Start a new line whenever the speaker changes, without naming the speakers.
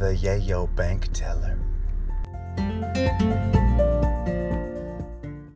the Yayo bank teller.